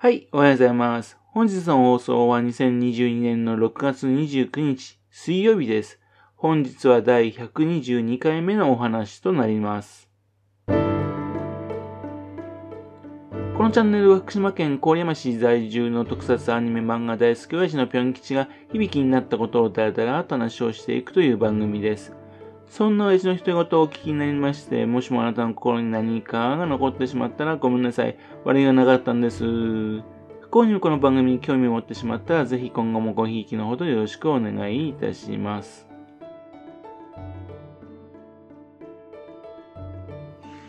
はい、おはようございます。本日の放送は2022年の6月29日、水曜日です。本日は第122回目のお話となります。このチャンネルは福島県郡山市在住の特撮アニメ漫画大好き親父のぴょん吉が響きになったことをだらだらと話をしていくという番組です。そんな親父の一言をお聞きになりまして、もしもあなたの心に何かが残ってしまったらごめんなさい。悪いがなかったんです。不幸にもこの番組に興味を持ってしまったら、ぜひ今後もごひいきのほどよろしくお願いいたします。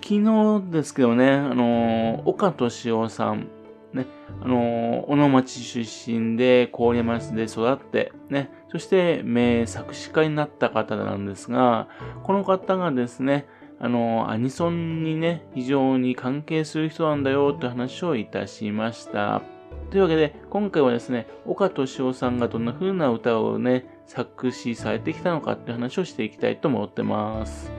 昨日ですけどね、あの、岡敏夫さん、ね、あの、小野町出身で、郡山市で育って、ね、そして名作詞家になった方なんですが、この方がですね、あの、アニソンにね、非常に関係する人なんだよという話をいたしました。というわけで、今回はですね、岡敏夫さんがどんな風な歌をね、作詞されてきたのかっていう話をしていきたいと思ってます。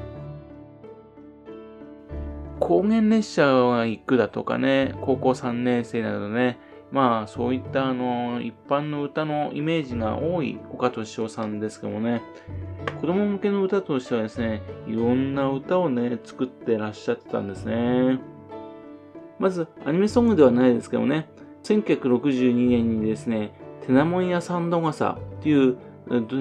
高原列車が行くだとかね、高校3年生などね、まあそういったあの、一般の歌のイメージが多い岡敏夫さんですけどもね、子供向けの歌としてはですね、いろんな歌をね、作ってらっしゃってたんですね。まず、アニメソングではないですけどね、1962年にですね、テナモンやサンド傘っていう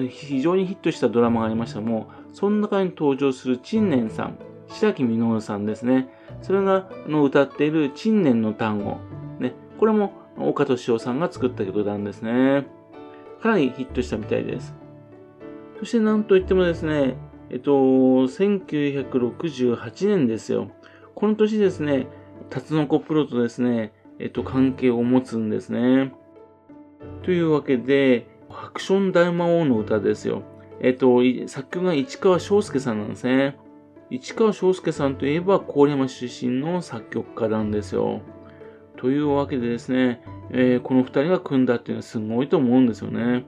非常にヒットしたドラマがありましたも、その中に登場する陳年さん、白木稔さんですね。それがの歌っている陳年の単語。ね、これも岡敏夫さんが作った曲なんですね。かなりヒットしたみたいです。そしてなんといってもですね、えっと、1968年ですよ。この年ですね、タツノコプロとですね、えっと、関係を持つんですね。というわけで、ハクション大魔王の歌ですよ。えっと、作曲が市川翔介さんなんですね。市川翔介さんといえば、郡山出身の作曲家なんですよ。というわけでですね、えー、この二人が組んだっていうのはすごいと思うんですよね。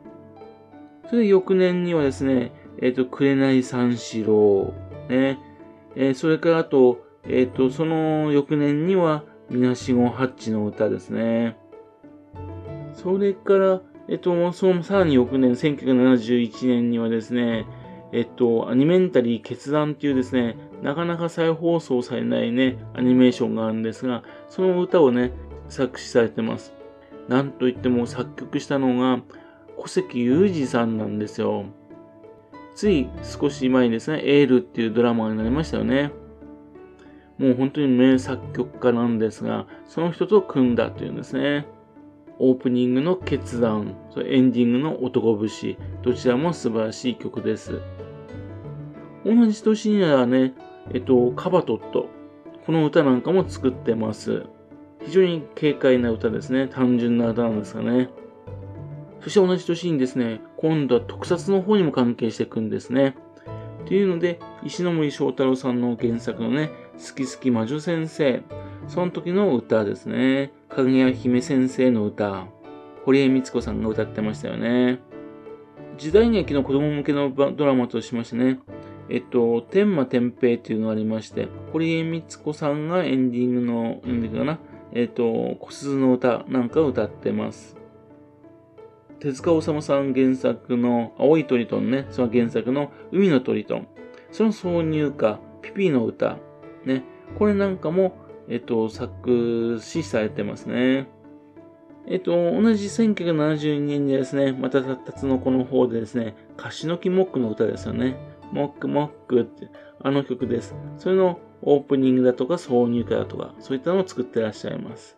それで翌年にはですね、えっ、ー、と、紅三四郎、ね、えー、それからあと、えっ、と、その翌年には、みなしごハッチの歌ですね。それから、えっ、と、そのさらに翌年、1971年にはですね、えっと、アニメンタリー決断っていうですね、なかなか再放送されないね、アニメーションがあるんですが、その歌をね、作詞されてます。なんといっても作曲したのが、小関裕二さんなんですよ。つい少し前にですね、エールっていうドラマになりましたよね。もう本当に名作曲家なんですが、その人と組んだというんですね。オープニングの決断、エンディングの男節、どちらも素晴らしい曲です。同じ年にはね、えっと、カバトット。この歌なんかも作ってます。非常に軽快な歌ですね。単純な歌なんですがね。そして同じ年にですね、今度は特撮の方にも関係していくんですね。というので、石森章太郎さんの原作のね、好き好き魔女先生。その時の歌ですね。かぐや姫先生の歌。堀江光子さんが歌ってましたよね。時代劇の子供向けのドラマとしましてね、えっと、天馬天平っていうのがありまして、堀江光子さんがエンディングの、なんかな、えっと、小鈴の歌なんかを歌ってます。手塚治虫さん原作の青いトリトンね、その原作の海のトリトン。その挿入歌、ピピの歌。ね、これなんかも、えっと、作詞されてますね。えっと、同じ1972年にですね、またたつのこの方でですね、カシノキモックの歌ですよね。モックモックって、あの曲です。それのオープニングだとか挿入歌だとか、そういったのを作ってらっしゃいます。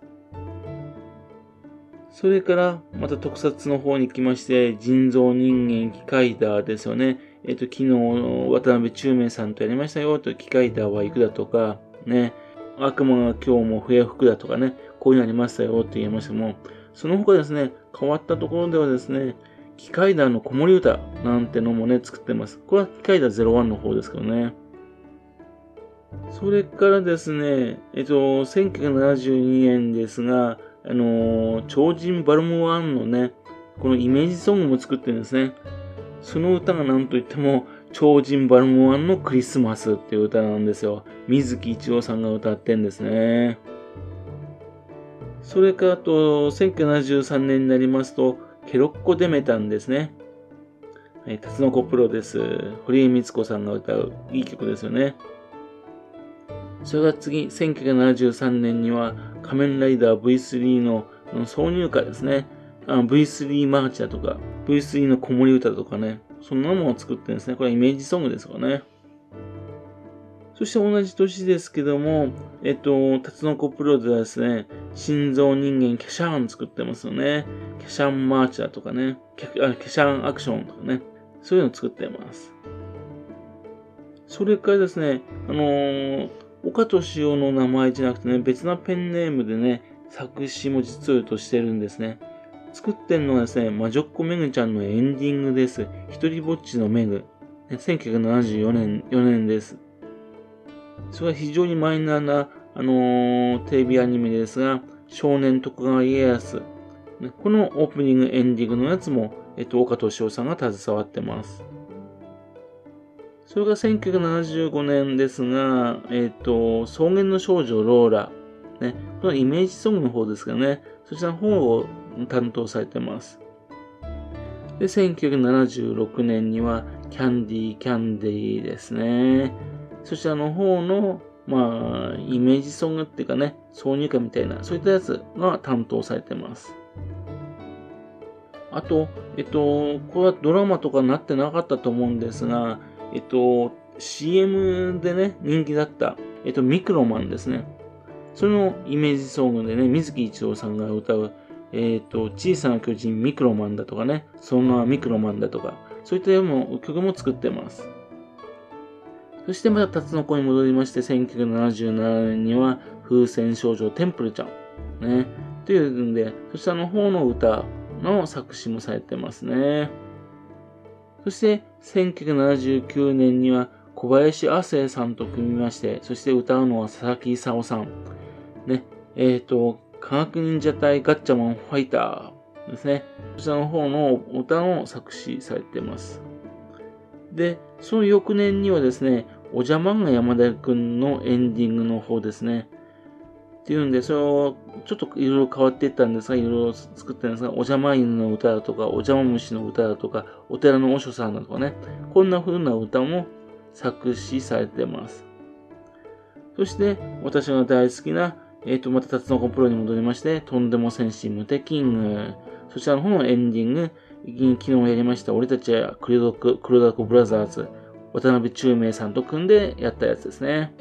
それから、また特撮の方に来まして、人造人間機械ダーですよね。えっと、昨日、渡辺中明さんとやりましたよ、と、機械ダーは行くだとか、ね、悪魔が今日も笛吹くだとかね、こういうのありましたよって言いましたも、その他ですね、変わったところではですね、機械ダーの子守歌なんてのもね、作ってます。これは機械ダー01の方ですけどね。それからですね、えっと、1972年ですが、あのー、超人バルムワンのね、このイメージソングも作ってるんですね。その歌が何といっても、超人バルムワンのクリスマスっていう歌なんですよ。水木一郎さんが歌ってんですね。それからあと、1973年になりますと、ケロッコデメタンですね。はい、タツノコプロです。堀江光子さんが歌ういい曲ですよね。それが次、1973年には仮面ライダー V3 の挿入歌ですね。V3 マーチだとか、V3 の子守歌とかね、そんなものを作ってるんですね。これはイメージソングですかね。そして同じ年ですけども、えっと、タツノコプロではですね、新造人間キャシャーン作ってますよね。キャシャーンマーチとかね、キャキャシャーンアクションとかね、そういうのを作ってます。それからですね、あのー、岡敏夫の名前じゃなくてね、別なペンネームでね、作詞も実を言うとしてるんですね。作ってるのはですね、魔女っ子めぐちゃんのエンディングです。一人ぼっちのメグ。1974年、4年です。それは非常にマイナーな、あのー、テレビアニメですが、少年徳川家康。このオープニング、エンディングのやつも、えっと、岡敏夫さんが携わってます。それが1975年ですが、えっと、草原の少女ローラ。ね、このイメージソングの方ですがね、そちらの方を担当されてます。で、1976年には、キャンディーキャンディーですね。そちらの方の、まあ、イメージソングっていうかね、挿入歌みたいな、そういったやつが担当されてます。あと、えっと、これはドラマとかになってなかったと思うんですが、えっと、CM でね、人気だった、えっと、ミクロマンですね。それのイメージソングでね、水木一郎さんが歌う、えっと、小さな巨人ミクロマンだとかね、そのままミクロマンだとか、そういった曲も作ってます。そしてまたタツノコに戻りまして、1977年には風船少女テンプルちゃん。ね。というんで、そちらの方の歌の作詞もされてますね。そして、1979年には小林亜生さんと組みまして、そして歌うのは佐々木勲さん。ね。えっ、ー、と、科学忍者隊ガッチャマンファイターですね。こちらの方の歌の作詞されてます。で、その翌年にはですね、おじゃまんが山田くんのエンディングの方ですね。っていうんで、それをちょっといろいろ変わっていったんですが、いろいろ作ってるんですが、お邪魔犬の歌だとか、お邪魔虫の歌だとか、お寺の和尚さんだとかね、こんな風な歌も作詞されてます。そして、私の大好きな、えっ、ー、と、また、タツノコプロに戻りまして、とんでも戦士ムテキング。そちらの方のエンディング、昨日やりました、俺たちは黒田子ブラザーズ、渡辺中明さんと組んでやったやつですね。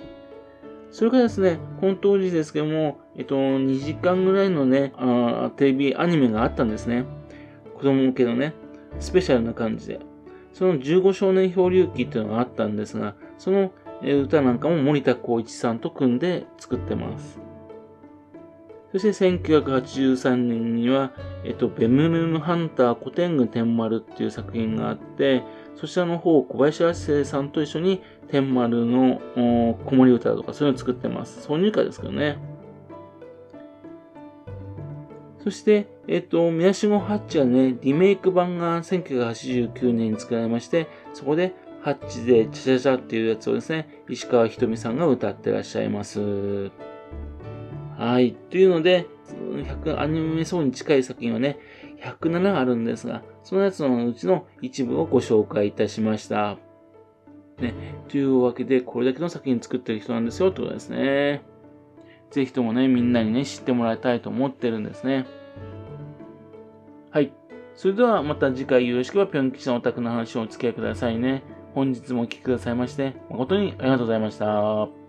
それからですね、この当時ですけども、えっと、2時間ぐらいのね、あテレビアニメがあったんですね。子供向けのね、スペシャルな感じで。その15少年漂流記っていうのがあったんですが、その歌なんかも森田光一さんと組んで作ってます。そして1983年には、えっと、ベムメムハンター古典具天丸っていう作品があって、そちらの方、小林亜生さんと一緒に天丸の子守歌とかそういうのを作ってます。挿入歌ですけどね。そして、えっと、宮下ハッチはね、リメイク版が1989年に作られまして、そこでハッチでチャチャチャっていうやつをですね、石川ひとみさんが歌ってらっしゃいます。はい。というので、100アニメ層に近い作品はね、107あるんですが、そのやつのうちの一部をご紹介いたしました。ね。というわけで、これだけの作品作ってる人なんですよ、ってことですね。ぜひともね、みんなにね、知ってもらいたいと思ってるんですね。はい。それではまた次回よろしければぴょん吉のオタクの話をお付き合いくださいね。本日もお聴きくださいまして、誠にありがとうございました。